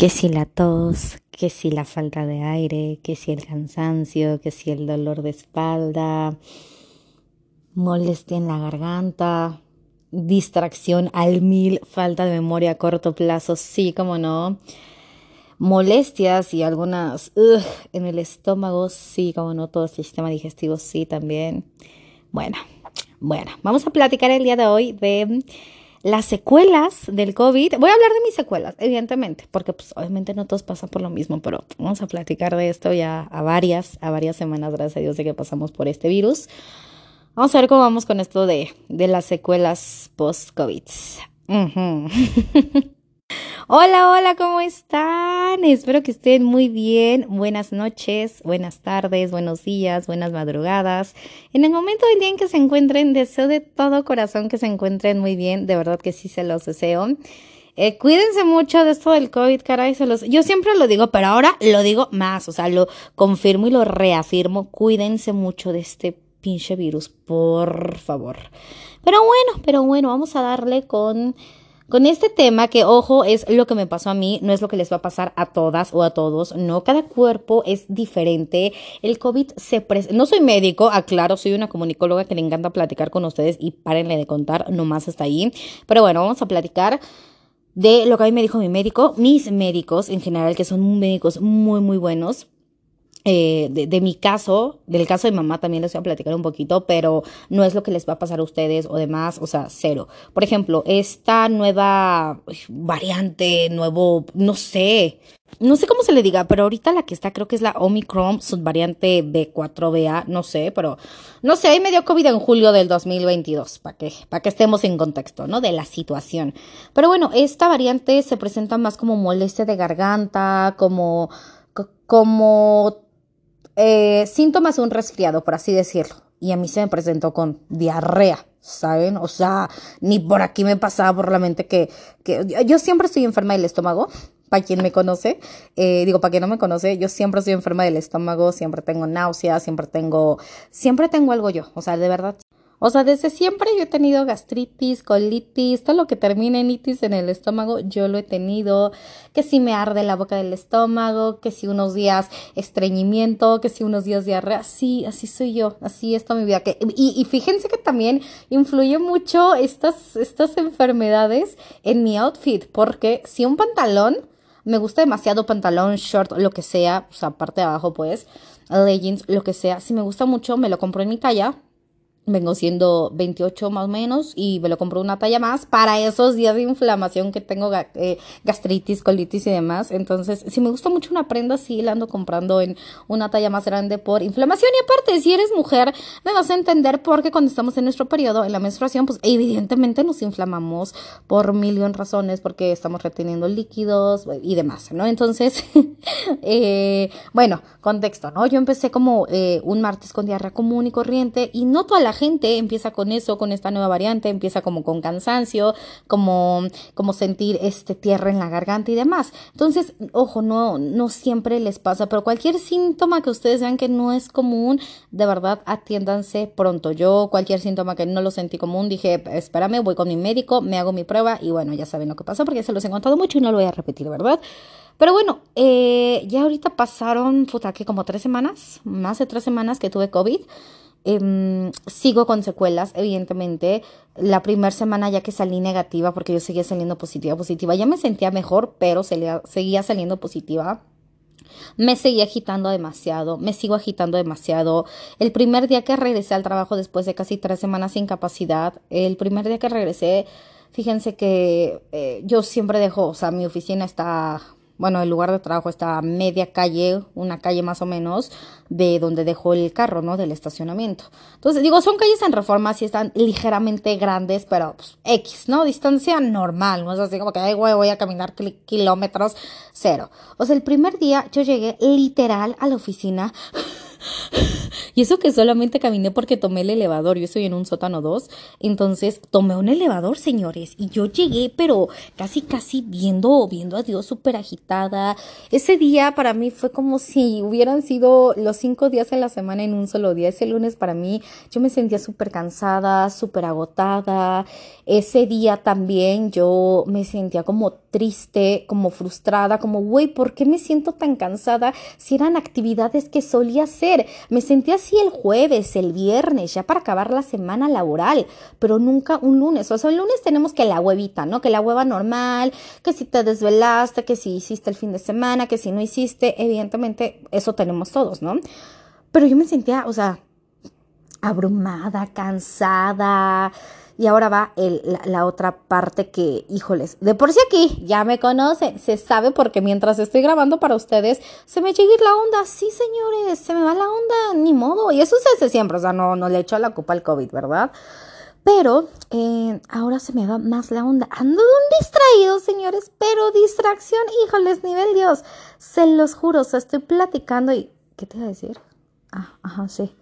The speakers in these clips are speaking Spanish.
que si la tos, que si la falta de aire, que si el cansancio, que si el dolor de espalda, molestia en la garganta, distracción al mil, falta de memoria a corto plazo, sí, como no, molestias y algunas en el estómago, sí, como no, todo el sistema digestivo, sí, también. Bueno, bueno, vamos a platicar el día de hoy de las secuelas del COVID. Voy a hablar de mis secuelas, evidentemente, porque pues obviamente no todos pasan por lo mismo, pero vamos a platicar de esto ya a varias, a varias semanas, gracias a Dios, de que pasamos por este virus. Vamos a ver cómo vamos con esto de, de las secuelas post-COVID. Hola, hola, ¿cómo están? Espero que estén muy bien. Buenas noches, buenas tardes, buenos días, buenas madrugadas. En el momento del día en que se encuentren, deseo de todo corazón que se encuentren muy bien. De verdad que sí se los deseo. Eh, cuídense mucho de esto del COVID, caray. Se los, yo siempre lo digo, pero ahora lo digo más. O sea, lo confirmo y lo reafirmo. Cuídense mucho de este pinche virus, por favor. Pero bueno, pero bueno, vamos a darle con con este tema que, ojo, es lo que me pasó a mí, no es lo que les va a pasar a todas o a todos, no, cada cuerpo es diferente. El COVID se presenta, no soy médico, aclaro, soy una comunicóloga que le encanta platicar con ustedes y párenle de contar, nomás hasta ahí. Pero bueno, vamos a platicar de lo que a mí me dijo mi médico, mis médicos en general, que son médicos muy, muy buenos. Eh, de, mi caso, del caso de mamá también les voy a platicar un poquito, pero no es lo que les va a pasar a ustedes o demás, o sea, cero. Por ejemplo, esta nueva variante, nuevo, no sé, no sé cómo se le diga, pero ahorita la que está creo que es la Omicron subvariante B4BA, no sé, pero no sé, me dio COVID en julio del 2022, para que, para que estemos en contexto, ¿no? De la situación. Pero bueno, esta variante se presenta más como molestia de garganta, como como eh, síntomas de un resfriado, por así decirlo. Y a mí se me presentó con diarrea, ¿saben? O sea, ni por aquí me pasaba por la mente que, que yo siempre estoy enferma del estómago. Para quien me conoce, eh, digo, para quien no me conoce, yo siempre estoy enferma del estómago, siempre tengo náuseas, siempre tengo, siempre tengo algo yo, o sea, de verdad, o sea, desde siempre yo he tenido gastritis, colitis, todo lo que termine en itis en el estómago, yo lo he tenido. Que si me arde la boca del estómago, que si unos días estreñimiento, que si unos días diarrea. Sí, así soy yo, así es toda mi vida. Que, y, fíjense que también influye mucho estas, estas enfermedades en mi outfit, porque si un pantalón, me gusta demasiado pantalón, short, lo que sea, o sea, parte de abajo pues, leggings, lo que sea, si me gusta mucho, me lo compro en mi talla vengo siendo 28 más o menos y me lo compro una talla más para esos días de inflamación que tengo eh, gastritis, colitis y demás. Entonces, si me gusta mucho una prenda, sí la ando comprando en una talla más grande por inflamación. Y aparte, si eres mujer, me vas a entender porque cuando estamos en nuestro periodo, en la menstruación, pues evidentemente nos inflamamos por millón razones, porque estamos reteniendo líquidos y demás, ¿no? Entonces, eh, bueno, contexto, ¿no? Yo empecé como eh, un martes con diarrea común y corriente y no toda la gente empieza con eso, con esta nueva variante, empieza como con cansancio, como, como sentir este tierra en la garganta y demás. Entonces, ojo, no, no siempre les pasa, pero cualquier síntoma que ustedes vean que no es común, de verdad atiéndanse pronto. Yo cualquier síntoma que no lo sentí común, dije, espérame, voy con mi médico, me hago mi prueba y bueno, ya saben lo que pasa porque se los he contado mucho y no lo voy a repetir, ¿verdad? Pero bueno, eh, ya ahorita pasaron, puta, que como tres semanas, más de tres semanas que tuve COVID. Em, sigo con secuelas, evidentemente. La primera semana ya que salí negativa, porque yo seguía saliendo positiva, positiva, ya me sentía mejor, pero seguía saliendo positiva. Me seguía agitando demasiado, me sigo agitando demasiado. El primer día que regresé al trabajo después de casi tres semanas sin capacidad, el primer día que regresé, fíjense que eh, yo siempre dejo, o sea, mi oficina está bueno, el lugar de trabajo está a media calle, una calle más o menos, de donde dejó el carro, ¿no? Del estacionamiento. Entonces, digo, son calles en reforma, sí están ligeramente grandes, pero pues, X, ¿no? Distancia normal, no es así como que, ay, güey, voy a caminar kilómetros, cero. O sea, el primer día yo llegué literal a la oficina y eso que solamente caminé porque tomé el elevador, yo estoy en un sótano 2, entonces tomé un elevador, señores, y yo llegué, pero casi, casi viendo, viendo a Dios súper agitada. Ese día para mí fue como si hubieran sido los cinco días en la semana en un solo día. Ese lunes para mí yo me sentía súper cansada, súper agotada. Ese día también yo me sentía como triste, como frustrada, como, güey, ¿por qué me siento tan cansada si eran actividades que solía hacer? Me sentí así el jueves, el viernes, ya para acabar la semana laboral, pero nunca un lunes. O sea, el lunes tenemos que la huevita, ¿no? Que la hueva normal, que si te desvelaste, que si hiciste el fin de semana, que si no hiciste, evidentemente eso tenemos todos, ¿no? Pero yo me sentía, o sea, abrumada, cansada, y ahora va la, otra parte que, híjoles, de por sí aquí ya me conocen, se sabe porque mientras estoy grabando para ustedes, se me llega la onda. Sí, señores, se me va la onda, ni modo. Y eso se hace siempre, o sea, no, no le echo la culpa al COVID, ¿verdad? Pero eh, ahora se me va más la onda. Ando un distraído, señores, pero distracción, híjoles, nivel Dios. Se los juro, o sea, estoy platicando y... ¿Qué te iba a decir? Ah, ajá, sí.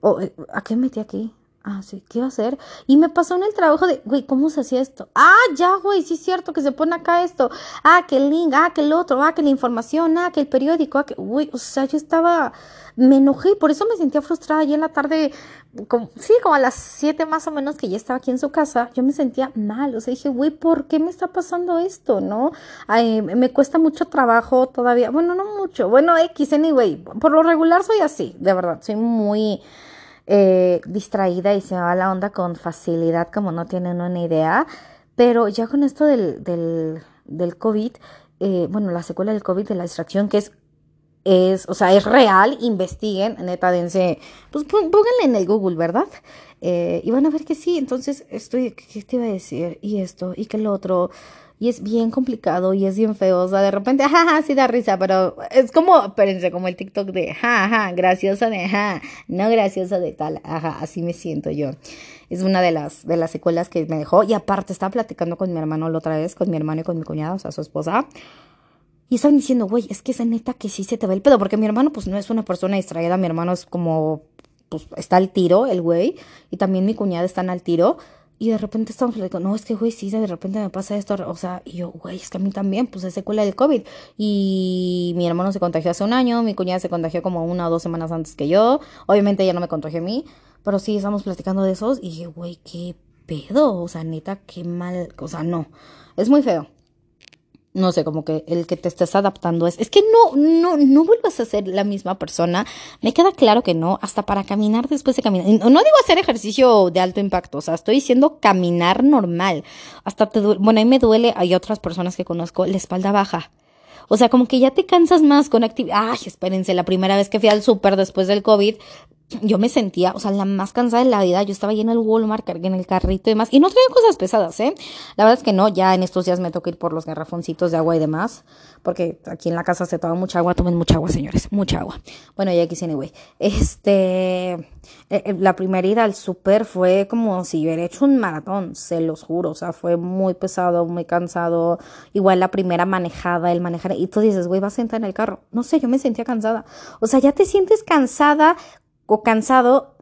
Oh, eh, ¿A qué metí aquí? Ah, sí, ¿qué iba a hacer? Y me pasó en el trabajo de, güey, ¿cómo se hacía esto? Ah, ya, güey, sí es cierto que se pone acá esto. Ah, que el link, ah, que el otro, ah, que la información, ah, que el periódico, ah, que, güey, o sea, yo estaba, me enojé, por eso me sentía frustrada. Y en la tarde, como, sí, como a las siete más o menos que ya estaba aquí en su casa, yo me sentía mal. O sea, dije, güey, ¿por qué me está pasando esto, no? Me cuesta mucho trabajo todavía. Bueno, no mucho. Bueno, X, anyway, por lo regular soy así, de verdad, soy muy eh, distraída y se me va la onda con facilidad, como no tienen una idea. Pero ya con esto del, del, del COVID, eh, bueno, la secuela del COVID, de la distracción, que es, es, o sea, es real, investiguen, neta, dense, pues pónganle en el Google, ¿verdad? Eh, y van a ver que sí, entonces estoy, ¿qué te iba a decir? Y esto, y que el otro, y es bien complicado y es bien feo. O sea, de repente, jaja, sí da risa, pero es como, espérense, como el TikTok de jaja, graciosa de ja, no graciosa de tal, ajá, así me siento yo. Es una de las, de las secuelas que me dejó. Y aparte, estaba platicando con mi hermano la otra vez, con mi hermano y con mi cuñada, o sea, su esposa. Y estaban diciendo, güey, es que esa neta que sí se te va el pedo, porque mi hermano, pues no es una persona distraída, mi hermano es como, pues está al tiro, el güey, y también mi cuñada están al tiro. Y de repente estamos platicando, no, es que, güey, sí, de repente me pasa esto. O sea, y yo, güey, es que a mí también, pues es secuela del COVID. Y mi hermano se contagió hace un año, mi cuñada se contagió como una o dos semanas antes que yo. Obviamente ella no me contagió a mí, pero sí estamos platicando de esos. Y dije, güey, qué pedo. O sea, neta, qué mal. O sea, no. Es muy feo no sé, como que el que te estés adaptando es, es que no, no, no vuelvas a ser la misma persona. Me queda claro que no, hasta para caminar después de caminar. No, digo hacer ejercicio de alto impacto, o sea, estoy diciendo caminar normal. Hasta te bueno, ahí me duele, hay otras personas que conozco, la espalda baja. O sea, como que ya te cansas más con actividad. Ay, espérense, la primera vez que fui al súper después del COVID, yo me sentía, o sea, la más cansada de la vida. Yo estaba en el Walmart, cargué en el carrito y demás. Y no traía cosas pesadas, ¿eh? La verdad es que no, ya en estos días me toca ir por los garrafoncitos de agua y demás. Porque aquí en la casa se toma mucha agua. Tomen mucha agua, señores. Mucha agua. Bueno, ya quise, anyway. Este. Eh, eh, la primera ida al súper fue como si hubiera hecho un maratón, se los juro. O sea, fue muy pesado, muy cansado. Igual la primera manejada, el manejar. Y tú dices, güey, vas a sentar en el carro. No sé, yo me sentía cansada. O sea, ya te sientes cansada o cansado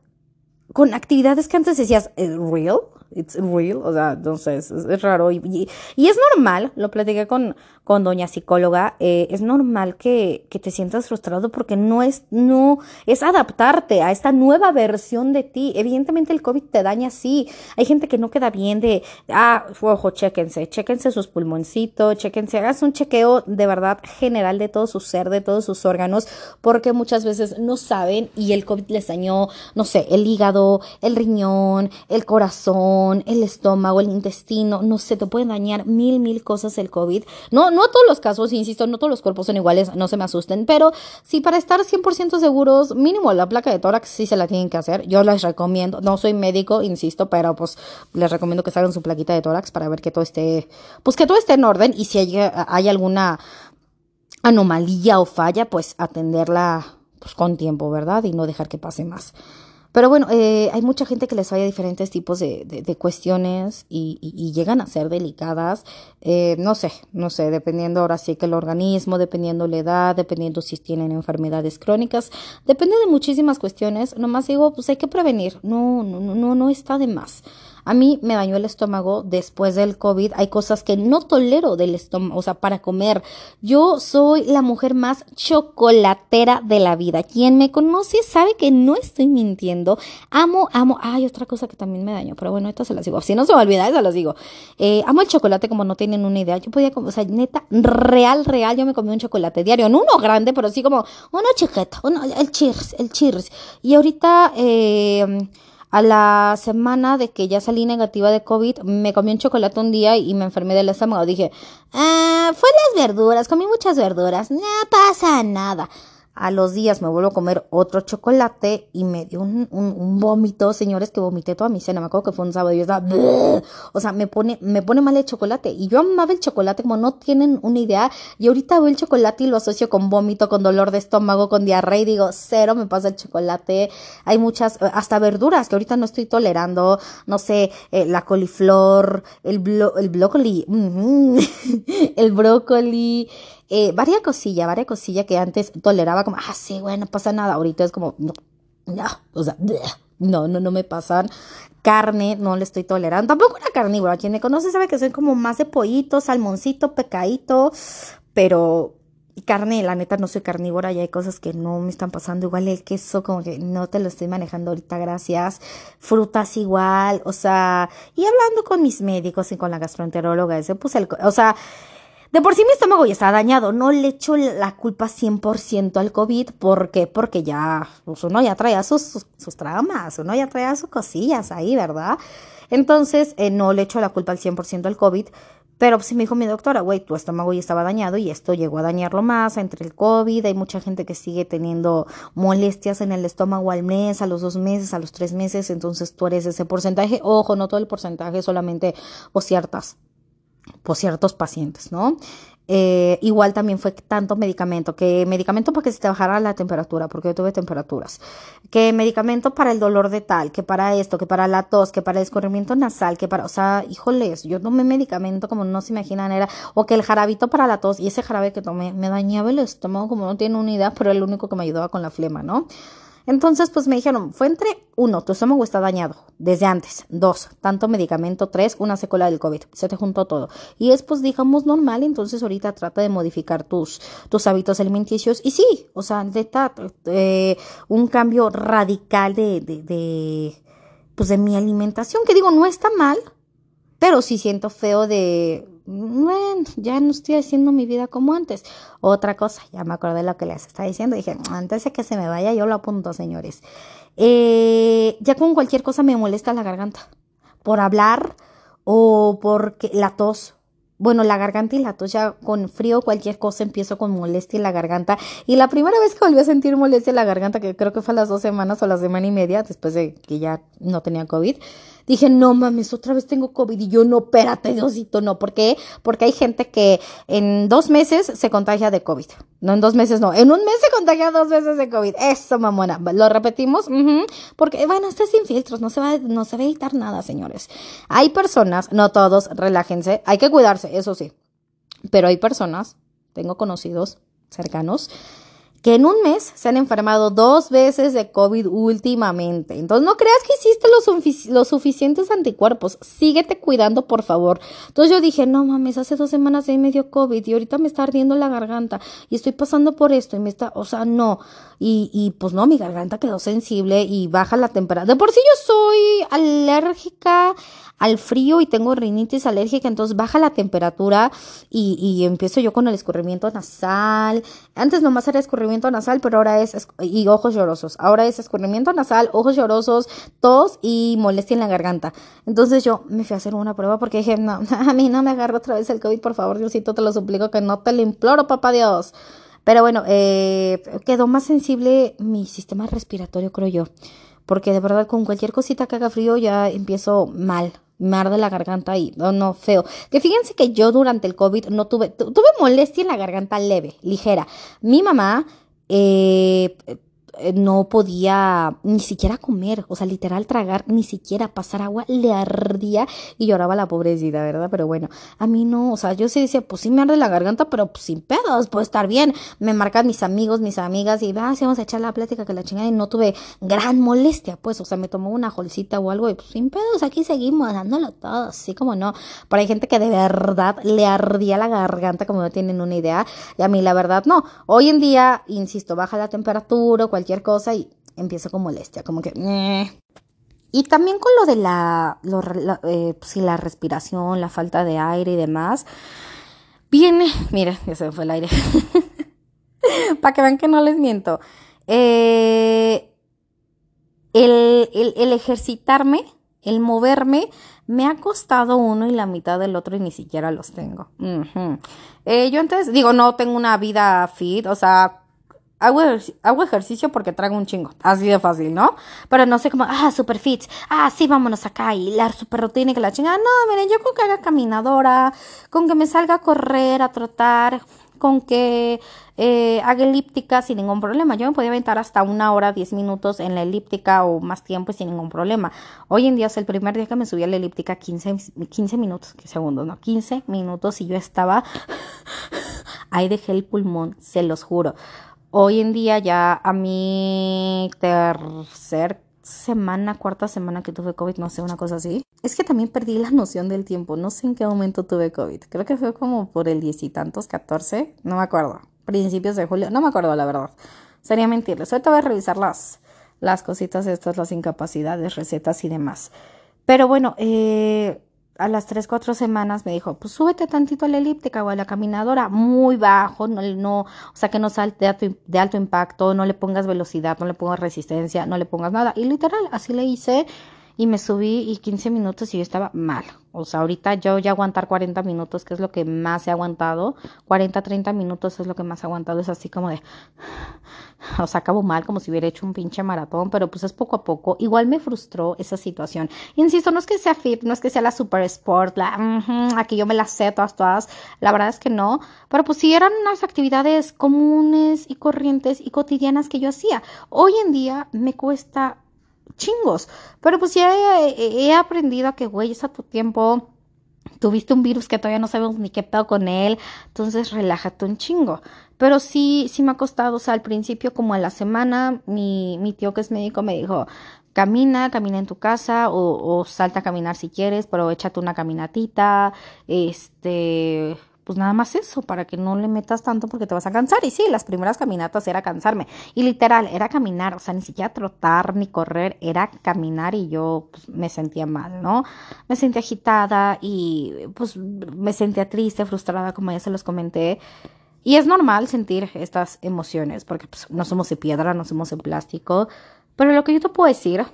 con actividades que antes decías, ¿real? It's real, o sea, entonces es, raro y, y, es normal, lo platiqué con, con doña psicóloga, eh, es normal que, que, te sientas frustrado porque no es, no, es adaptarte a esta nueva versión de ti. Evidentemente el COVID te daña, sí. Hay gente que no queda bien de, ah, ojo, chéquense, chéquense sus pulmoncitos, chéquense, hagas un chequeo de verdad general de todo su ser, de todos sus órganos, porque muchas veces no saben y el COVID les dañó, no sé, el hígado, el riñón, el corazón, el estómago, el intestino, no sé, te pueden dañar mil, mil cosas el COVID. No, no todos los casos, insisto, no todos los cuerpos son iguales, no se me asusten, pero sí para estar 100% seguros, mínimo la placa de tórax sí se la tienen que hacer. Yo les recomiendo, no soy médico, insisto, pero pues les recomiendo que se hagan su plaquita de tórax para ver que todo esté, pues que todo esté en orden y si hay, hay alguna anomalía o falla, pues atenderla pues con tiempo, ¿verdad? Y no dejar que pase más. Pero bueno, eh, hay mucha gente que les falla diferentes tipos de, de, cuestiones y, y, llegan a ser delicadas. Eh, no sé, no sé, dependiendo ahora sí que el organismo, dependiendo la edad, dependiendo si tienen enfermedades crónicas, depende de muchísimas cuestiones. Nomás digo, pues hay que prevenir, no, no, no, no está de más. A mí me dañó el estómago después del COVID. Hay cosas que no tolero del estómago, o sea, para comer. Yo soy la mujer más chocolatera de la vida. Quien me conoce sabe que no estoy mintiendo. Amo, amo. Hay otra cosa que también me dañó, pero bueno, esto se las digo. Si no se me olvida, eso las digo. Eh, amo el chocolate como no tienen una idea. Yo podía, o sea, neta, real, real, yo me comí un chocolate diario. No uno grande, pero sí como uno chiquito, uno, el cheers, el cheers. Y ahorita, eh, a la semana de que ya salí negativa de COVID, me comí un chocolate un día y me enfermé del estómago. Dije, ah, fue las verduras, comí muchas verduras, no pasa nada. A los días me vuelvo a comer otro chocolate y me dio un, un, vómito, señores, que vomité toda mi cena. Me acuerdo que fue un sábado y yo estaba, o sea, me pone, me pone mal el chocolate. Y yo amaba el chocolate como no tienen una idea. Y ahorita veo el chocolate y lo asocio con vómito, con dolor de estómago, con diarrea y digo, cero me pasa el chocolate. Hay muchas, hasta verduras que ahorita no estoy tolerando. No sé, eh, la coliflor, el, blo el brócoli, el brócoli eh, varias cosillas, varias cosillas que antes toleraba como, ah, sí, bueno, no pasa nada. Ahorita es como, no, no, no me pasan. Carne, no le estoy tolerando. Tampoco una carnívora. Quien me conoce sabe que soy como más de pollito, salmoncito, pecadito, pero carne, la neta no soy carnívora y hay cosas que no me están pasando. Igual el queso, como que no te lo estoy manejando ahorita, gracias. Frutas igual, o sea, y hablando con mis médicos y con la gastroenteróloga, ese, pues el, o sea, de por sí mi estómago ya está dañado, no le echo la culpa 100% al COVID, ¿por qué? Porque ya, pues uno ya traía sus, sus, traumas, uno ya traía sus cosillas ahí, ¿verdad? Entonces, eh, no le echo la culpa al 100% al COVID, pero sí me dijo mi doctora, güey, tu estómago ya estaba dañado y esto llegó a dañarlo más entre el COVID. Hay mucha gente que sigue teniendo molestias en el estómago al mes, a los dos meses, a los tres meses. Entonces tú eres ese porcentaje. Ojo, no todo el porcentaje, solamente o ciertas por ciertos pacientes, ¿no? Eh, igual también fue tanto medicamento, que medicamento para que se te bajara la temperatura, porque yo tuve temperaturas, que medicamento para el dolor de tal, que para esto, que para la tos, que para el escurrimiento nasal, que para, o sea, híjoles, yo tomé medicamento como no se imaginan era, o que el jarabito para la tos, y ese jarabe que tomé me dañaba el estómago como no tiene unidad, pero era el único que me ayudaba con la flema, ¿no? Entonces, pues me dijeron, fue entre uno, tu estómago está dañado desde antes, dos, tanto medicamento, tres, una secuela del COVID, se te juntó todo. Y es pues digamos normal, entonces ahorita trata de modificar tus, tus hábitos alimenticios. Y sí, o sea, neta, eh, un cambio radical de, de, de, pues de mi alimentación, que digo, no está mal, pero sí siento feo de bueno, ya no estoy haciendo mi vida como antes. Otra cosa, ya me acordé de lo que les estaba diciendo. Dije, antes de que se me vaya, yo lo apunto, señores. Eh, ya con cualquier cosa me molesta la garganta. Por hablar o porque la tos. Bueno, la garganta y la tos ya con frío, cualquier cosa empiezo con molestia en la garganta. Y la primera vez que volví a sentir molestia en la garganta, que creo que fue a las dos semanas o la semana y media, después de que ya no tenía COVID, dije, no mames, otra vez tengo COVID. Y yo, no, espérate, Diosito, no. ¿Por qué? Porque hay gente que en dos meses se contagia de COVID. No, en dos meses no. En un mes se contagia dos veces de COVID. Eso, mamona. Lo repetimos. Porque, bueno, este sin filtros. No se, va, no se va a evitar nada, señores. Hay personas, no todos, relájense. Hay que cuidarse, eso sí. Pero hay personas, tengo conocidos cercanos, que en un mes se han enfermado dos veces de COVID últimamente. Entonces no creas que hiciste los, suficientes anticuerpos. Síguete cuidando, por favor. Entonces yo dije, no mames, hace dos semanas ahí me dio COVID y ahorita me está ardiendo la garganta y estoy pasando por esto y me está, o sea, no. Y, y pues no, mi garganta quedó sensible y baja la temperatura. De por sí yo soy alérgica al frío y tengo rinitis alérgica, entonces baja la temperatura y, y empiezo yo con el escurrimiento nasal. Antes nomás era escurrimiento nasal, pero ahora es, y ojos llorosos. Ahora es escurrimiento nasal, ojos llorosos, tos y molestia en la garganta. Entonces yo me fui a hacer una prueba porque dije, no, a mí no me agarro otra vez el COVID, por favor, Diosito, te lo suplico que no te lo imploro, papá Dios. Pero bueno, eh, quedó más sensible mi sistema respiratorio, creo yo. Porque de verdad con cualquier cosita que haga frío ya empiezo mal me arde la garganta y no, no, feo. Que fíjense que yo durante el COVID no tuve, tuve molestia en la garganta leve, ligera. Mi mamá, eh, no podía ni siquiera comer, o sea, literal tragar, ni siquiera pasar agua, le ardía y lloraba la pobrecita, ¿verdad? Pero bueno, a mí no, o sea, yo sí decía, pues sí me arde la garganta, pero pues, sin pedos, puede estar bien. Me marcan mis amigos, mis amigas y, ah, sí, vamos a echar la plática que la chingada y no tuve gran molestia, pues, o sea, me tomó una jolcita o algo y pues sin pedos, aquí seguimos dándolo todo, así como no. Pero hay gente que de verdad le ardía la garganta, como no tienen una idea, y a mí la verdad no. Hoy en día, insisto, baja la temperatura, cualquier cosa y empiezo con molestia, como que... Y también con lo de la, la, eh, pues la respiración, la falta de aire y demás, viene, mira, ya se me fue el aire, para que vean que no les miento, eh, el, el, ejercitarme, el moverme, me ha costado uno y la mitad del otro y ni siquiera los tengo. eh, yo antes, digo, no tengo una vida fit, o sea, Hago, ejercicio porque traigo un chingo. Así de fácil, ¿no? Pero no sé cómo, ah, super fit. Ah, sí, vámonos acá. Y la super rutina y que la chingada. No, miren, yo con que haga caminadora, con que me salga a correr, a trotar, con que eh, haga elíptica sin ningún problema. Yo me podía aventar hasta una hora, diez minutos en la elíptica o más tiempo sin ningún problema. Hoy en día es el primer día que me subí a la elíptica 15, 15 minutos, ¿qué segundos? No, 15 minutos y yo estaba, ahí dejé el pulmón, se los juro. Hoy en día ya a mi tercer semana, cuarta semana que tuve COVID, no sé, una cosa así. Es que también perdí la noción del tiempo. No sé en qué momento tuve COVID. Creo que fue como por el diez y tantos, catorce. No me acuerdo. Principios de julio. No me acuerdo, la verdad. Sería mentirles. Ahorita voy a revisar las, las cositas estas, las incapacidades, recetas y demás. Pero bueno, eh, a las 3, 4 semanas me dijo, pues súbete tantito a la elíptica o a la caminadora, muy bajo, no, no, o sea que no salte de alto, impacto, no le pongas velocidad, no le pongas resistencia, no le pongas nada. Y literal, así le hice y me subí y 15 minutos y yo estaba mal. O sea, ahorita yo ya aguantar 40 minutos, que es lo que más he aguantado, 40, 30 minutos es lo que más he aguantado, es así como de, o sea, acabo mal, como si hubiera hecho un pinche maratón, pero pues es poco a poco. Igual me frustró esa situación. Insisto, no es que sea fit, no es que sea la super sport, la, aquí yo me la sé todas, todas, la verdad es que no, pero pues sí eran unas actividades comunes y corrientes y cotidianas que yo hacía. Hoy en día me cuesta chingos. Pero pues ya he, aprendido a que, güey, es a tu tiempo. Tuviste un virus que todavía no sabemos ni qué pedo con él, entonces relájate un chingo. Pero sí, sí me ha costado, o sea, al principio como a la semana, mi, mi tío que es médico me dijo, camina, camina en tu casa o, o salta a caminar si quieres, pero échate una caminatita, este, pues nada más eso, para que no le metas tanto porque te vas a cansar. Y sí, las primeras caminatas era cansarme. Y literal, era caminar, o sea, ni siquiera trotar ni correr, era caminar y yo pues, me sentía mal, ¿no? Me sentía agitada y pues me sentía triste, frustrada, como ya se los comenté. Y es normal sentir estas emociones porque pues, no somos de piedra, no somos de plástico. Pero lo que yo te puedo decir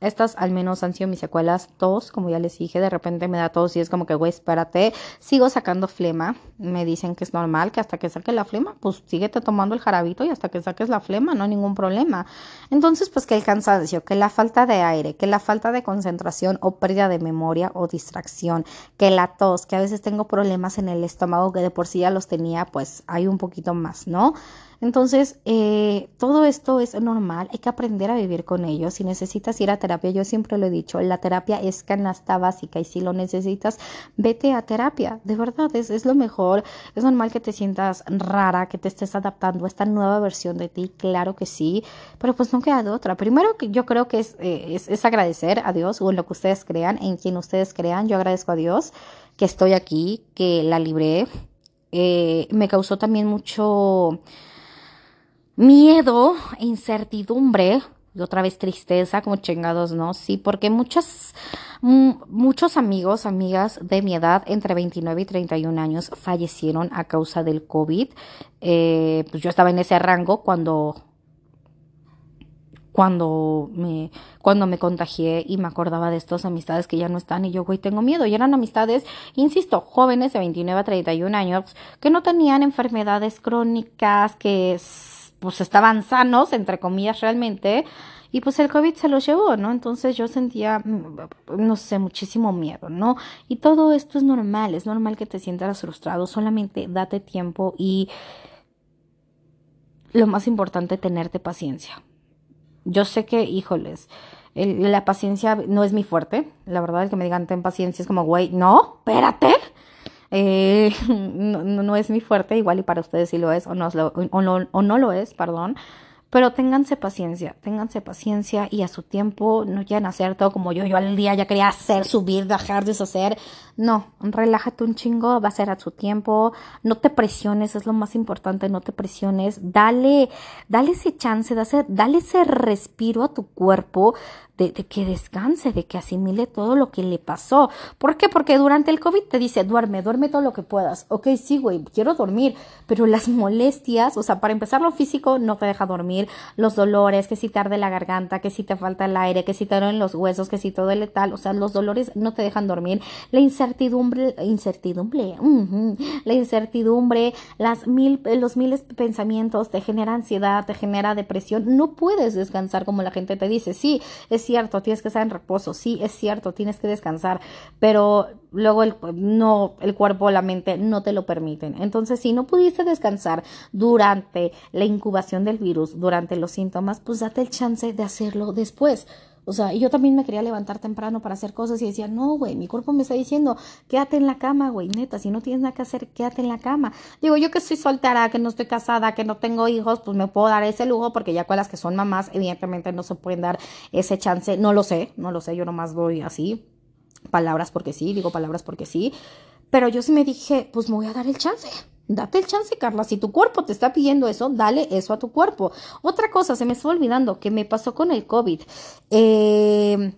estas al menos han sido mis secuelas. Tos, como ya les dije, de repente me da tos y es como que, güey, espérate. Sigo sacando flema. Me dicen que es normal, que hasta que saque la flema, pues síguete tomando el jarabito y hasta que saques la flema, no hay ningún problema. Entonces, pues que el cansancio, que la falta de aire, que la falta de concentración o pérdida de memoria o distracción, que la tos, que a veces tengo problemas en el estómago que de por sí ya los tenía, pues hay un poquito más, ¿no? Entonces, eh, todo esto es normal, hay que aprender a vivir con ello. Si necesitas ir a yo siempre lo he dicho, la terapia es canasta básica y si lo necesitas, vete a terapia. De verdad, es, es lo mejor. Es normal que te sientas rara, que te estés adaptando a esta nueva versión de ti, claro que sí, pero pues no queda de otra. Primero, yo creo que es, eh, es, es agradecer a Dios o en lo que ustedes crean, en quien ustedes crean. Yo agradezco a Dios que estoy aquí, que la libré. Eh, me causó también mucho miedo, incertidumbre otra vez tristeza, como chingados, ¿no? Sí, porque muchos, muchos amigos, amigas de mi edad, entre 29 y 31 años, fallecieron a causa del COVID. Eh, pues yo estaba en ese rango cuando cuando me, cuando me contagié y me acordaba de estas amistades que ya no están y yo, güey, tengo miedo. Y eran amistades, insisto, jóvenes de 29 a 31 años que no tenían enfermedades crónicas, que pues estaban sanos, entre comillas, realmente, y pues el COVID se los llevó, ¿no? Entonces yo sentía, mm, no sé, muchísimo miedo, ¿no? Y todo esto es normal, es normal que te sientas frustrado, solamente date tiempo y lo más importante, tenerte paciencia. yo sé que, híjoles, la paciencia no es mi fuerte. La verdad, es que me digan ten paciencia es como, güey, no, espérate. Eh, no, no, es mi fuerte, igual y para ustedes sí lo es o no, o no, o no lo es, perdón. Pero ténganse paciencia, ténganse paciencia y a su tiempo no quieran hacer todo como yo. Yo al día ya quería hacer, subir, dejar, deshacer. No, relájate un chingo, va a ser a su tiempo. No te presiones, es lo más importante, no te presiones. Dale, dale ese chance, dale, dale ese respiro a tu cuerpo de, que descanse, de que asimile todo lo que le pasó. ¿Por qué? Porque durante el COVID te dice, duerme, duerme todo lo que puedas. Ok, sí, güey, quiero dormir, pero las molestias, o sea, para empezar lo físico no te deja dormir, los dolores, que si tarde la garganta, que si te falta el aire, que si te duelen los huesos, que si todo duele tal, o sea, los dolores no te dejan dormir, la incertidumbre, incertidumbre, la incertidumbre, las mil, los miles pensamientos te genera ansiedad, te genera depresión, no puedes descansar como la gente te dice, sí, es cierto, tienes que estar en reposo, sí, es cierto, tienes que descansar, pero luego el, no, el cuerpo, la mente no te lo permiten. Entonces, si no pudiste descansar durante la incubación del virus, durante los síntomas, pues date el chance de hacerlo después. O sea, yo también me quería levantar temprano para hacer cosas y decía, no, güey, mi cuerpo me está diciendo, quédate en la cama, güey, neta, si no tienes nada que hacer, quédate en la cama. Digo, yo que soy soltera, que no estoy casada, que no tengo hijos, pues me puedo dar ese lujo porque ya con las que son mamás, evidentemente no se pueden dar ese chance. No lo sé, no lo sé, yo nomás voy así, palabras porque sí, digo palabras porque sí. Pero yo sí me dije, pues me voy a dar el chance. Date el chance, Carla. Si tu cuerpo te está pidiendo eso, dale eso a tu cuerpo. Otra cosa, se me está olvidando, que me pasó con el COVID. Eh,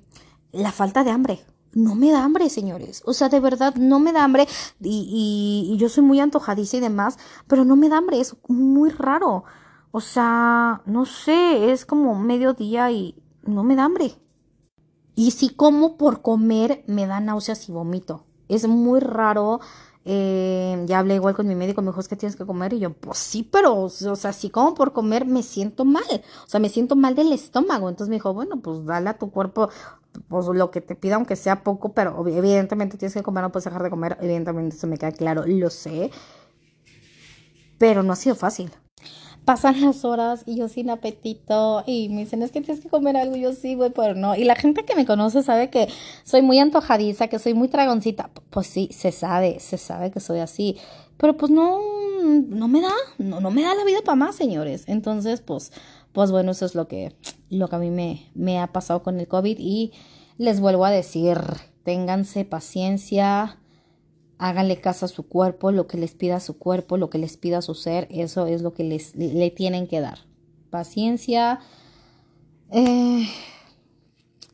la falta de hambre. No me da hambre, señores. O sea, de verdad, no me da hambre. Y, y, yo soy muy antojadiza y demás, pero no me da hambre. Es muy raro. O sea, no sé, es como mediodía y no me da hambre. Y si como por comer, me da náuseas y vomito. Es muy raro eh, ya hablé igual con mi médico, me dijo, es que tienes que comer. Y yo, pues sí, pero, o sea, si como por comer, me siento mal. O sea, me siento mal del estómago. Entonces me dijo, bueno, pues dale a tu cuerpo pues lo que te pida, aunque sea poco, pero evidentemente tienes que comer, no puedes dejar de comer. Evidentemente eso me queda claro, lo sé. Pero no ha sido fácil pasan las horas y yo sin apetito y me dicen, es que tienes que comer algo. Yo sí, güey, pero no. Y la gente que me conoce sabe que soy muy antojadiza, que soy muy tragoncita. Pues sí, se sabe, se sabe que soy así. Pero pues no, no me da, no, no me da la vida para más, señores. Entonces, pues, pues bueno, eso es lo que, lo que a mí me, me ha pasado con el COVID. Y les vuelvo a decir, ténganse paciencia háganle caso a su cuerpo, lo que les pida su cuerpo, lo que les pida su ser, eso es lo que les, le tienen que dar. Paciencia. Eh,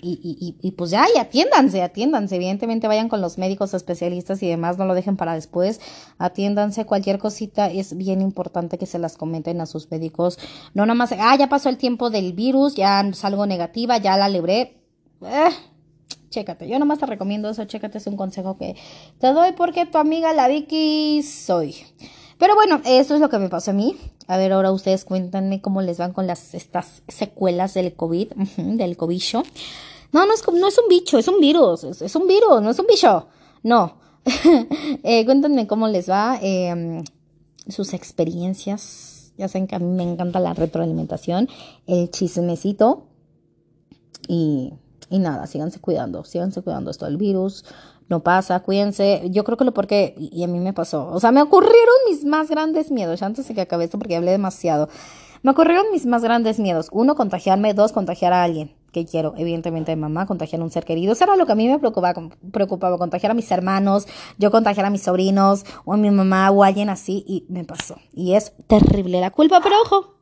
y, y, pues ya, y atiéndanse, atiéndanse. Evidentemente vayan con los médicos especialistas y demás, no lo dejen para después. Atiéndanse, cualquier cosita es bien importante que se las comenten a sus médicos. No nada más, ah, ya pasó el tiempo del virus, ya salgo negativa, ya la libré. Eh, chécate. Yo nomás te recomiendo eso, chécate, es un consejo que te doy porque tu amiga la Vicky soy. Pero bueno, eso es lo que me pasó a mí. A ver, ahora ustedes cuéntenme cómo les van con las estas secuelas del COVID, del cobicho. No, no es, no es un bicho, es un virus, es, un virus, no es un bicho. No. eh, cuéntenme cómo les va, em, sus experiencias. Ya saben que a mí me encanta la retroalimentación, el chismecito. Y y nada, síganse cuidando, síganse cuidando esto del virus, no pasa, cuídense. Yo creo que lo porque, y a mí me pasó, o sea, me ocurrieron mis más grandes miedos, antes de que acabe esto porque hablé demasiado. Me ocurrieron mis más grandes miedos. Uno, contagiarme. Dos, contagiar a alguien que quiero, evidentemente de mamá, contagiar a un ser querido. Eso era lo que a mí me preocupaba, preocupaba, contagiar a mis hermanos, yo contagiar a mis sobrinos, o a mi mamá, o alguien así, y me pasó. Y es terrible la culpa, pero ojo,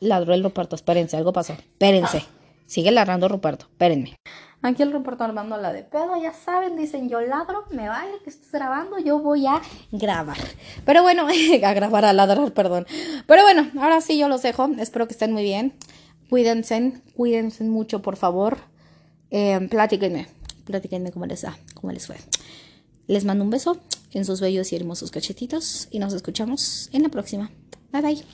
ladró el reparto, espérense, algo pasó, espérense. Sigue ladrando Ruperto, espérenme. Aquí el Ruperto armando la de pedo, ya saben, dicen yo ladro, me vale que estés grabando, yo voy a grabar. Pero bueno, a grabar, a ladrar, perdón. Pero bueno, ahora sí yo los dejo, espero que estén muy bien. Cuídense, cuídense mucho, por favor. Eh, platíquenme, platíquenme cómo les da, cómo les fue. Les mando un beso en sus bellos y hermosos cachetitos y nos escuchamos en la próxima. Bye bye.